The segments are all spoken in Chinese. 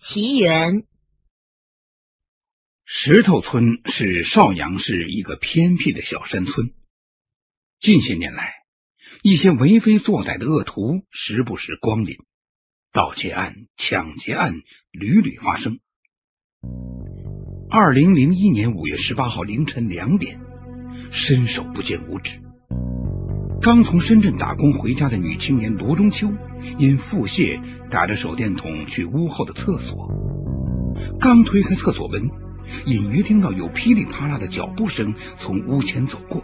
奇缘。石头村是邵阳市一个偏僻的小山村。近些年来，一些为非作歹的恶徒时不时光临，盗窃案、抢劫案屡屡发生。二零零一年五月十八号凌晨两点，伸手不见五指。刚从深圳打工回家的女青年罗中秋，因腹泻打着手电筒去屋后的厕所。刚推开厕所门，隐约听到有噼里啪啦的脚步声从屋前走过。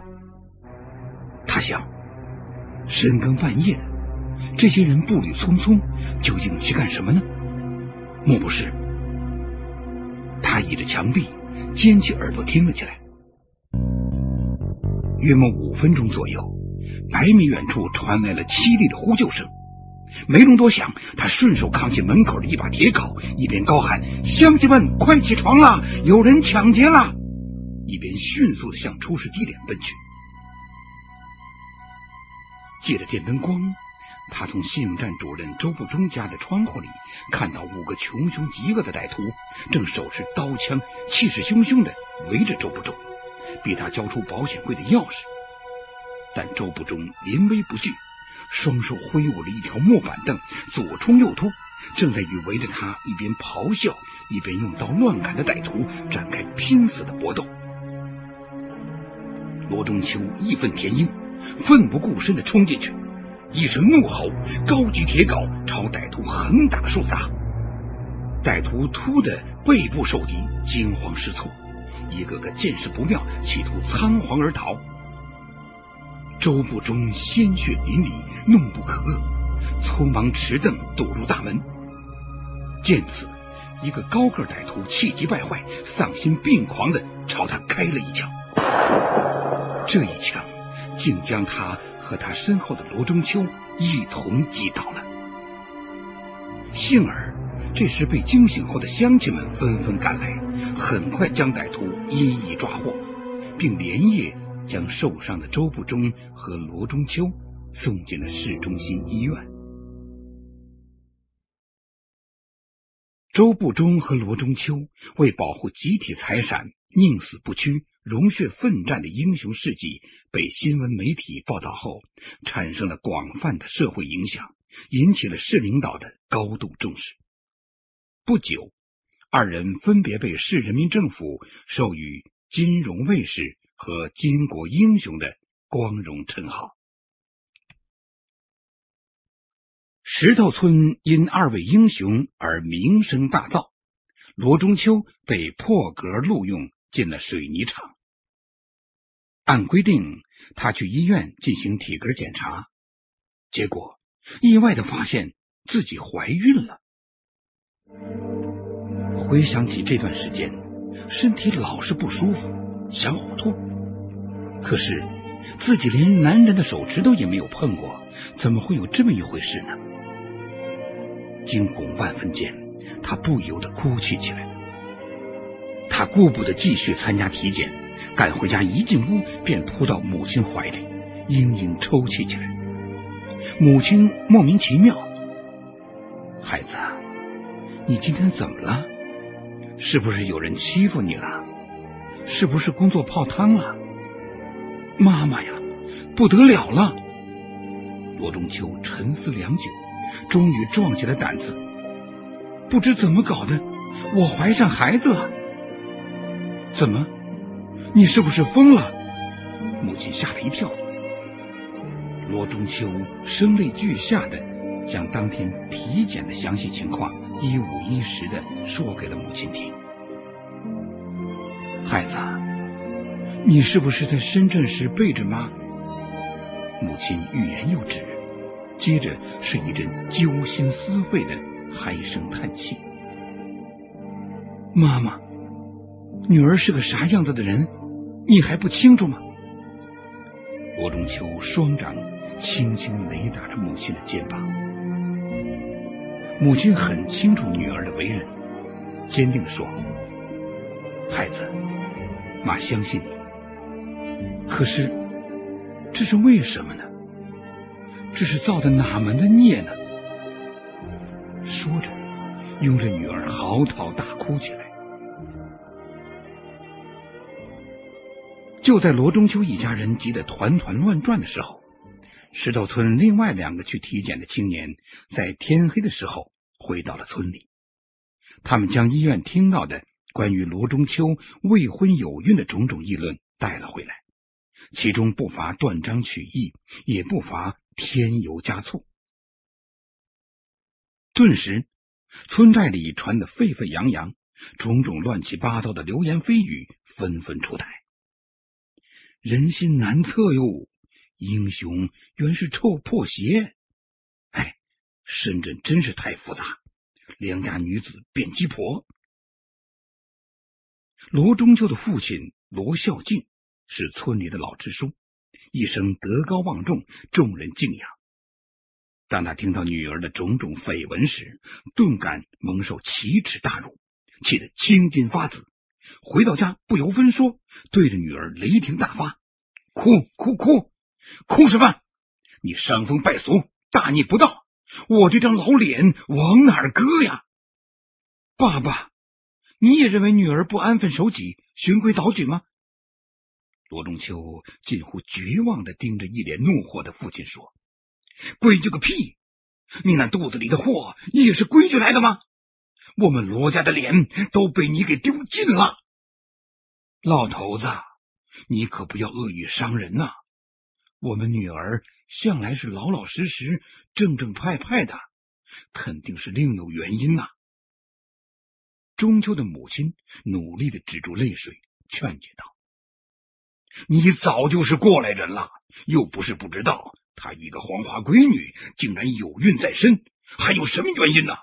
他想，深更半夜的，这些人步履匆匆，究竟去干什么呢？莫不是？他倚着墙壁，尖起耳朵听了起来。约莫五分钟左右，百米远处传来了凄厉的呼救声。没容多想，他顺手扛起门口的一把铁镐，一边高喊：“乡亲们，快起床了，有人抢劫了！”一边迅速的向出事地点奔去。借着电灯光。他从信用站主任周步忠家的窗户里看到五个穷凶极恶的歹徒正手持刀枪，气势汹汹的围着周步忠，逼他交出保险柜的钥匙。但周步忠临危不惧，双手挥舞了一条木板凳，左冲右突，正在与围着他一边咆哮一边用刀乱砍的歹徒展开拼死的搏斗。罗中秋义愤填膺，奋不顾身的冲进去。一声怒吼，高举铁镐朝歹徒横打竖砸，歹徒突的背部受敌，惊慌失措，一个个见势不妙，企图仓皇而逃。周不中鲜血淋漓，怒不可遏，匆忙持凳堵入大门。见此，一个高个歹徒气急败坏，丧心病狂的朝他开了一枪，这一枪竟将他。和他身后的罗中秋一同击倒了。幸而这时被惊醒后的乡亲们纷纷赶来，很快将歹徒一一抓获，并连夜将受伤的周不忠和罗中秋送进了市中心医院。周不忠和罗中秋为保护集体财产，宁死不屈。rom 血奋战的英雄事迹被新闻媒体报道后，产生了广泛的社会影响，引起了市领导的高度重视。不久，二人分别被市人民政府授予“金融卫士”和“巾帼英雄”的光荣称号。石头村因二位英雄而名声大噪，罗中秋被破格录用进了水泥厂。按规定，他去医院进行体格检查，结果意外的发现自己怀孕了。回想起这段时间，身体老是不舒服，想呕吐，可是自己连男人的手指头也没有碰过，怎么会有这么一回事呢？惊恐万分间，他不由得哭泣起来。他顾不得继续参加体检。赶回家，一进屋便扑到母亲怀里，嘤嘤抽泣起来。母亲莫名其妙：“孩子，你今天怎么了？是不是有人欺负你了？是不是工作泡汤了？”妈妈呀，不得了了！罗中秋沉思良久，终于壮起了胆子：“不知怎么搞的，我怀上孩子了。怎么？”你是不是疯了？母亲吓了一跳。罗中秋声泪俱下的将当天体检的详细情况一五一十的说给了母亲听。孩子，你是不是在深圳时背着妈？母亲欲言又止，接着是一阵揪心撕肺的唉声叹气。妈妈，女儿是个啥样子的人？你还不清楚吗？罗中秋双掌轻轻雷打着母亲的肩膀，母亲很清楚女儿的为人，坚定的说：“孩子，妈相信你。可是，这是为什么呢？这是造的哪门的孽呢？”说着，拥着女儿嚎啕大哭起来。就在罗中秋一家人急得团团乱转的时候，石头村另外两个去体检的青年，在天黑的时候回到了村里。他们将医院听到的关于罗中秋未婚有孕的种种议论带了回来，其中不乏断章取义，也不乏添油加醋。顿时，村寨里传得沸沸扬扬，种种乱七八糟的流言蜚语纷纷出台。人心难测哟，英雄原是臭破鞋。哎，深圳真是太复杂，良家女子变鸡婆。罗中秋的父亲罗孝敬是村里的老支书，一生德高望重，众人敬仰。当他听到女儿的种种绯闻时，顿感蒙受奇耻大辱，气得青筋发紫。回到家，不由分说，对着女儿雷霆大发：“哭哭哭，哭什么？你伤风败俗，大逆不道！我这张老脸往哪儿搁呀？”爸爸，你也认为女儿不安分守己、循规蹈矩吗？罗中秋近乎绝望的盯着一脸怒火的父亲说。规矩个屁！你那肚子里的货也是规矩来的吗？我们罗家的脸都被你给丢尽了。老头子，你可不要恶语伤人呐！我们女儿向来是老老实实、正正派派的，肯定是另有原因呐。中秋的母亲努力的止住泪水，劝解道：“你早就是过来人了，又不是不知道。”他一个黄花闺女竟然有孕在身，还有什么原因呢？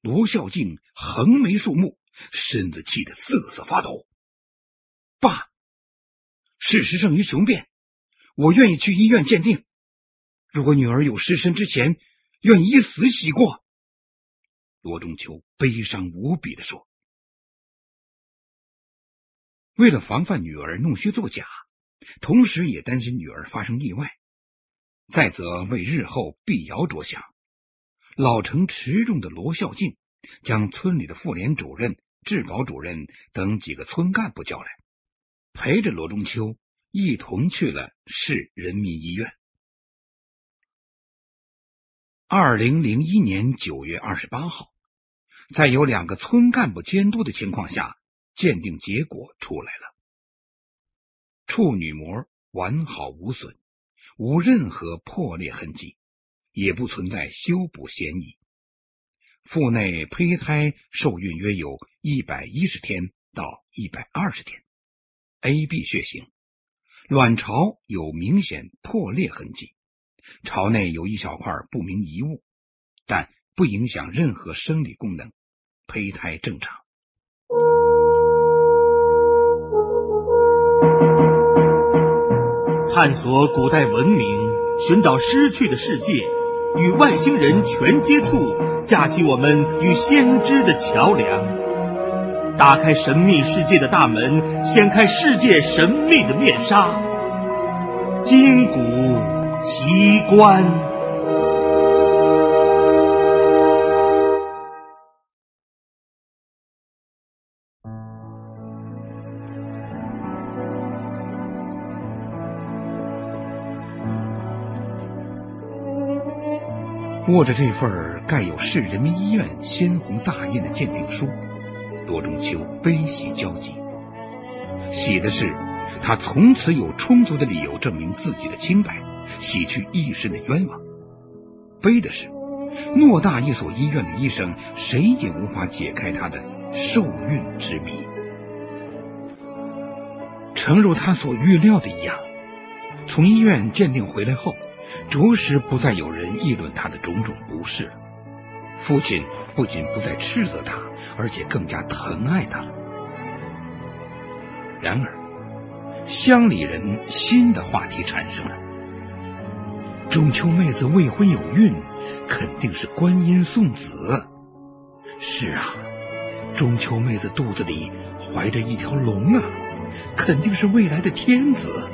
罗孝敬横眉竖目，身子气得瑟瑟发抖。爸，事实胜于雄辩，我愿意去医院鉴定。如果女儿有失身之前，愿以死洗过。罗中秋悲伤无比的说：“为了防范女儿弄虚作假。”同时也担心女儿发生意外，再则为日后辟谣着想，老成持重的罗孝敬将村里的妇联主任、治保主任等几个村干部叫来，陪着罗中秋一同去了市人民医院。二零零一年九月二十八号，在有两个村干部监督的情况下，鉴定结果出来了。处女膜完好无损，无任何破裂痕迹，也不存在修补嫌疑。腹内胚胎受孕约有一百一十天到一百二十天，A B 血型，卵巢有明显破裂痕迹，巢内有一小块不明遗物，但不影响任何生理功能，胚胎正常。探索古代文明，寻找失去的世界，与外星人全接触，架起我们与先知的桥梁，打开神秘世界的大门，掀开世界神秘的面纱，金古奇观。握着这份盖有市人民医院鲜红大印的鉴定书，罗中秋悲喜交集。喜的是，他从此有充足的理由证明自己的清白，洗去一身的冤枉；悲的是，偌大一所医院的医生，谁也无法解开他的受孕之谜。诚如他所预料的一样，从医院鉴定回来后。着实不再有人议论他的种种不是了。父亲不仅不再斥责他，而且更加疼爱他了。然而，乡里人新的话题产生了：中秋妹子未婚有孕，肯定是观音送子。是啊，中秋妹子肚子里怀着一条龙啊，肯定是未来的天子。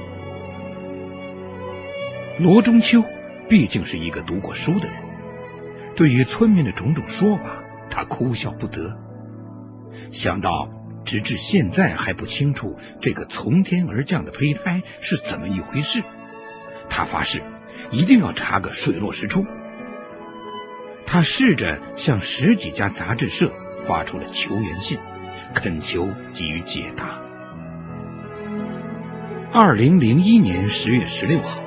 罗中秋毕竟是一个读过书的人，对于村民的种种说法，他哭笑不得。想到直至现在还不清楚这个从天而降的胚胎是怎么一回事，他发誓一定要查个水落石出。他试着向十几家杂志社发出了求援信，恳求给予解答。二零零一年十月十六号，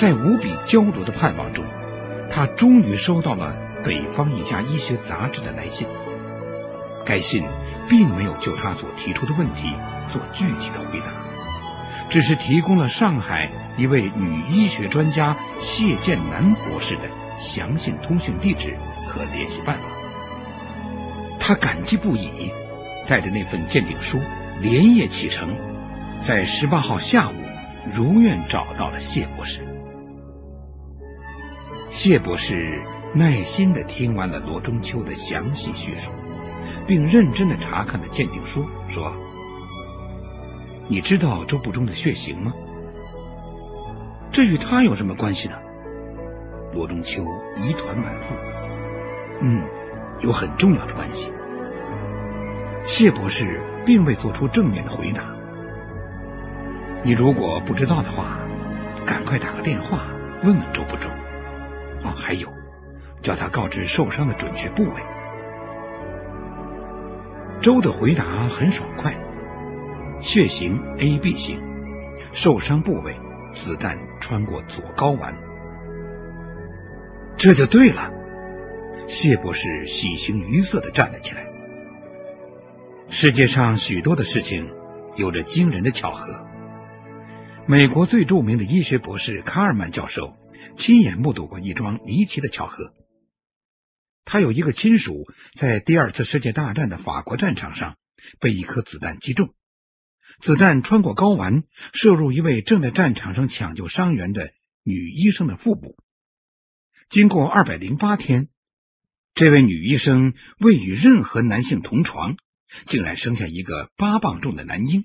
在无比焦灼的盼望中，他终于收到了北方一家医学杂志的来信。该信并没有就他所提出的问题做具体的回答，只是提供了上海一位女医学专家谢建南博士的详细通讯地址和联系办法。他感激不已，带着那份鉴定书连夜启程。在十八号下午，如愿找到了谢博士。谢博士耐心的听完了罗中秋的详细叙述，并认真的查看了鉴定书，说：“你知道周不中的血型吗？这与他有什么关系呢？”罗中秋疑团满腹。嗯，有很重要的关系。谢博士并未做出正面的回答。你如果不知道的话，赶快打个电话问问周不忠。哦，还有，叫他告知受伤的准确部位。周的回答很爽快，血型 AB 型，受伤部位子弹穿过左睾丸，这就对了。谢博士喜形于色的站了起来。世界上许多的事情有着惊人的巧合。美国最著名的医学博士卡尔曼教授亲眼目睹过一桩离奇的巧合。他有一个亲属在第二次世界大战的法国战场上被一颗子弹击中，子弹穿过睾丸，射入一位正在战场上抢救伤员的女医生的腹部。经过二百零八天，这位女医生未与任何男性同床，竟然生下一个八磅重的男婴。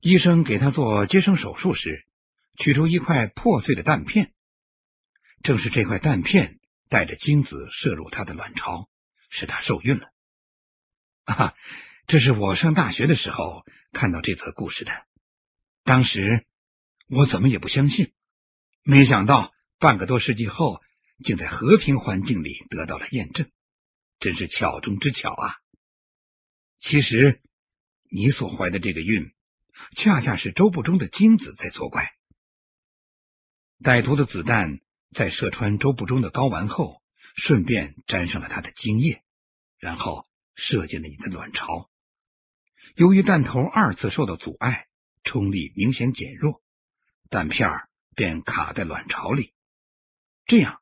医生给他做接生手术时，取出一块破碎的弹片，正是这块弹片带着精子射入他的卵巢，使他受孕了。啊，这是我上大学的时候看到这则故事的，当时我怎么也不相信，没想到半个多世纪后，竟在和平环境里得到了验证，真是巧中之巧啊！其实你所怀的这个孕。恰恰是周不中的精子在作怪。歹徒的子弹在射穿周不中的睾丸后，顺便沾上了他的精液，然后射进了你的卵巢。由于弹头二次受到阻碍，冲力明显减弱，弹片便卡在卵巢里。这样，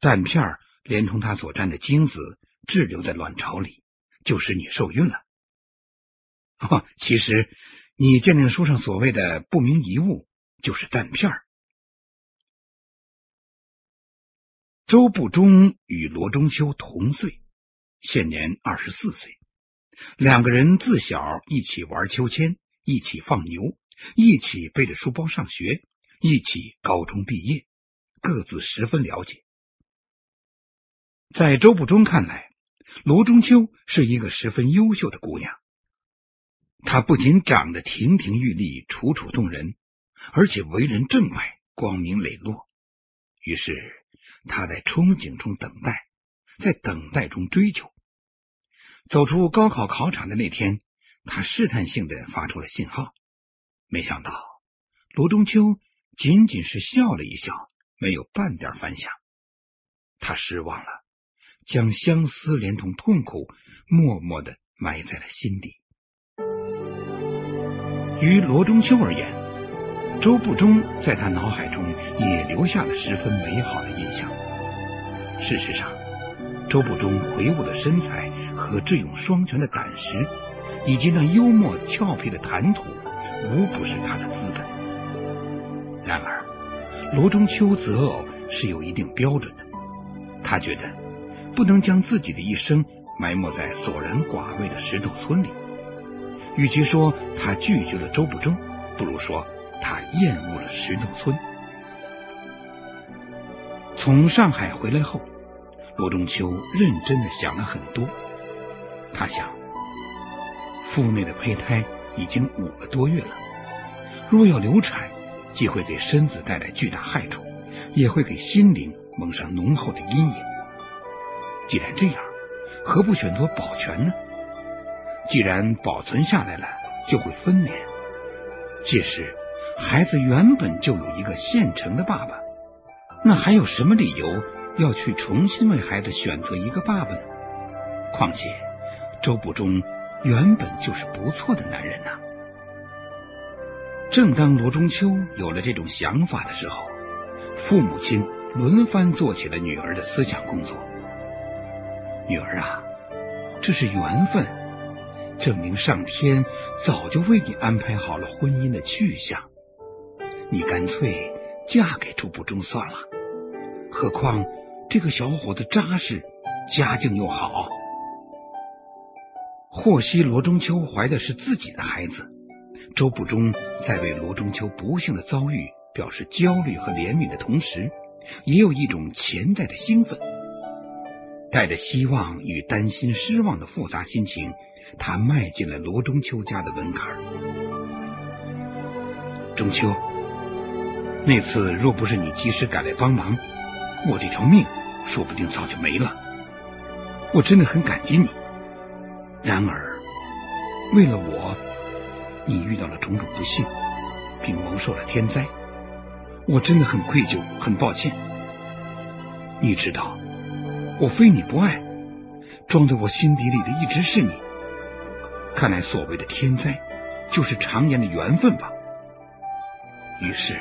弹片连同他所沾的精子滞留在卵巢里，就使你受孕了。哦，其实。你鉴定书上所谓的不明遗物，就是弹片。周不中与罗中秋同岁，现年二十四岁。两个人自小一起玩秋千，一起放牛，一起背着书包上学，一起高中毕业，各自十分了解。在周不中看来，罗中秋是一个十分优秀的姑娘。她不仅长得亭亭玉立、楚楚动人，而且为人正派、光明磊落。于是，他在憧憬中等待，在等待中追求。走出高考考场的那天，他试探性的发出了信号。没想到，罗中秋仅仅是笑了一笑，没有半点反响。他失望了，将相思连同痛苦默默的埋在了心底。于罗中秋而言，周不中在他脑海中也留下了十分美好的印象。事实上，周不中魁梧的身材和智勇双全的胆识，以及那幽默俏皮的谈吐，无不是他的资本。然而，罗中秋择偶是有一定标准的。他觉得不能将自己的一生埋没在索然寡味的石头村里。与其说他拒绝了周不中，不如说他厌恶了石头村。从上海回来后，罗中秋认真的想了很多，他想，腹内的胚胎已经五个多月了，若要流产，既会给身子带来巨大害处，也会给心灵蒙上浓厚的阴影。既然这样，何不选择保全呢？既然保存下来了，就会分娩。届时，孩子原本就有一个现成的爸爸，那还有什么理由要去重新为孩子选择一个爸爸呢？况且，周不中原本就是不错的男人呐。正当罗中秋有了这种想法的时候，父母亲轮番做起了女儿的思想工作。女儿啊，这是缘分，证明上天早就为你安排好了婚姻的去向。你干脆嫁给朱不忠算了。何况这个小伙子扎实，家境又好。获悉罗中秋怀的是自己的孩子，周不忠在为罗中秋不幸的遭遇表示焦虑和怜悯的同时，也有一种潜在的兴奋。带着希望与担心、失望的复杂心情，他迈进了罗中秋家的门槛。中秋，那次若不是你及时赶来帮忙，我这条命说不定早就没了。我真的很感激你。然而，为了我，你遇到了种种不幸，并蒙受了天灾，我真的很愧疚，很抱歉。你知道。我非你不爱，装在我心底里的一直是你。看来所谓的天灾，就是常言的缘分吧。于是，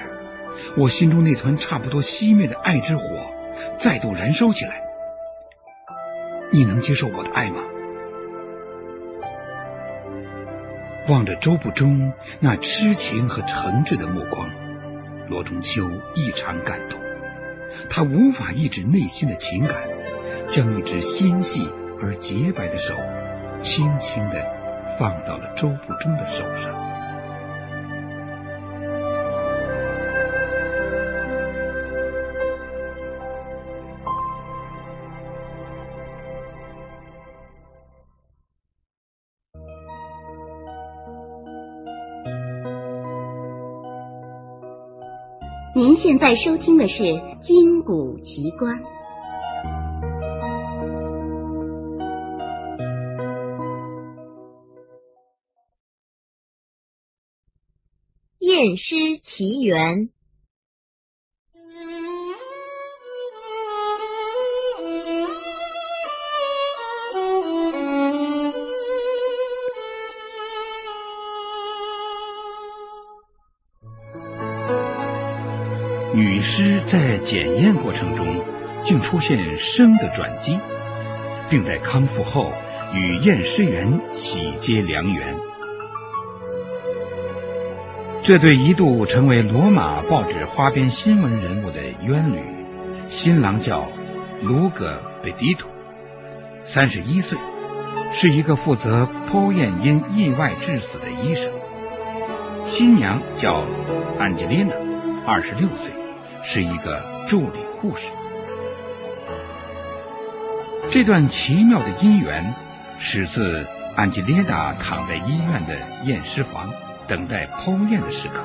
我心中那团差不多熄灭的爱之火再度燃烧起来。你能接受我的爱吗？望着周不忠那痴情和诚挚的目光，罗中秋异常感动，他无法抑制内心的情感。将一只纤细而洁白的手轻轻的放到了周不忠的手上。您现在收听的是《金谷奇观》。验尸奇缘。检验过程中竟出现生的转机，并在康复后与验尸员喜结良缘。这对一度成为罗马报纸花边新闻人物的冤侣，新郎叫卢格贝迪图，三十一岁，是一个负责剖验因意外致死的医生；新娘叫安吉丽娜，二十六岁，是一个助理护士。这段奇妙的姻缘始自安吉丽娜躺在医院的验尸房。等待剖验的时刻，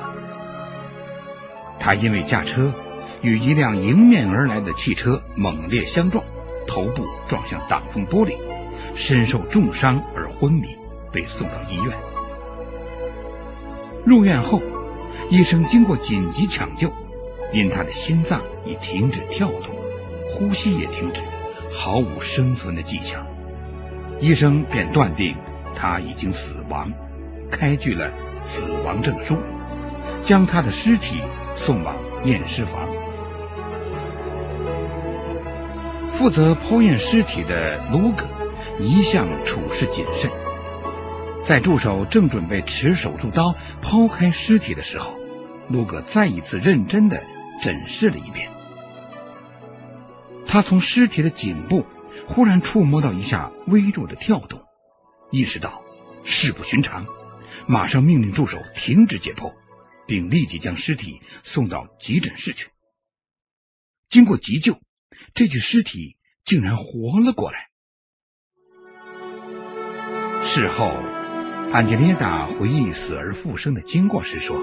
他因为驾车与一辆迎面而来的汽车猛烈相撞，头部撞向挡风玻璃，身受重伤而昏迷，被送到医院。入院后，医生经过紧急抢救，因他的心脏已停止跳动，呼吸也停止，毫无生存的迹象，医生便断定他已经死亡，开具了。死亡证书，将他的尸体送往验尸房。负责剖验尸体的卢格一向处事谨慎，在助手正准备持手术刀剖开尸体的时候，卢格再一次认真的诊视了一遍。他从尸体的颈部忽然触摸到一下微弱的跳动，意识到事不寻常。马上命令助手停止解剖，并立即将尸体送到急诊室去。经过急救，这具尸体竟然活了过来。事后，安吉列达回忆死而复生的经过时说：“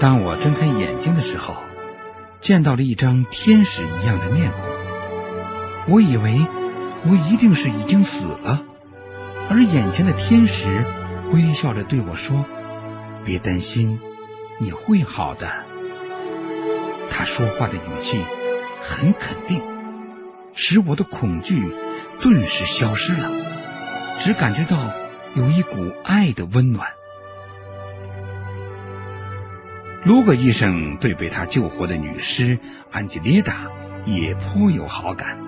当我睁开眼睛的时候，见到了一张天使一样的面孔，我以为我一定是已经死了，而眼前的天使微笑着对我说：‘别担心，你会好的。’他说话的语气很肯定，使我的恐惧顿时消失了。”只感觉到有一股爱的温暖。卢格医生对被他救活的女尸安吉丽达也颇有好感，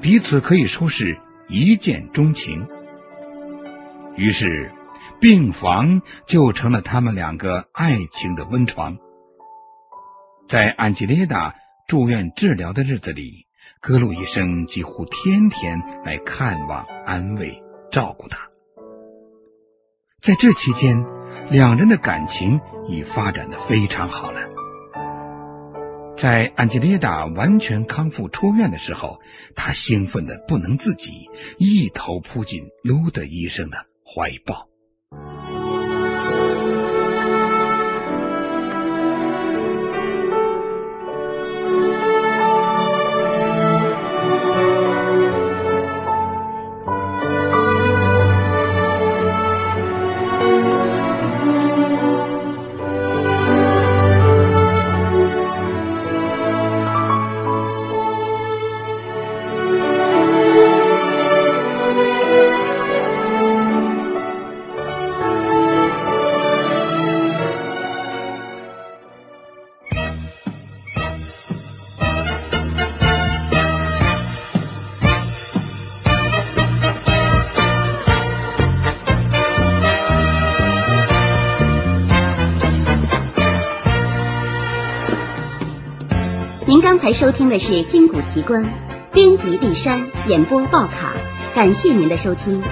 彼此可以说是一见钟情。于是，病房就成了他们两个爱情的温床。在安吉丽达住院治疗的日子里，格鲁医生几乎天天来看望、安慰。照顾她，在这期间，两人的感情已发展的非常好了。在安吉丽达完全康复出院的时候，他兴奋的不能自己，一头扑进卢德医生的怀抱。才收听的是《金谷奇观》，编辑丽山，演播报卡，感谢您的收听。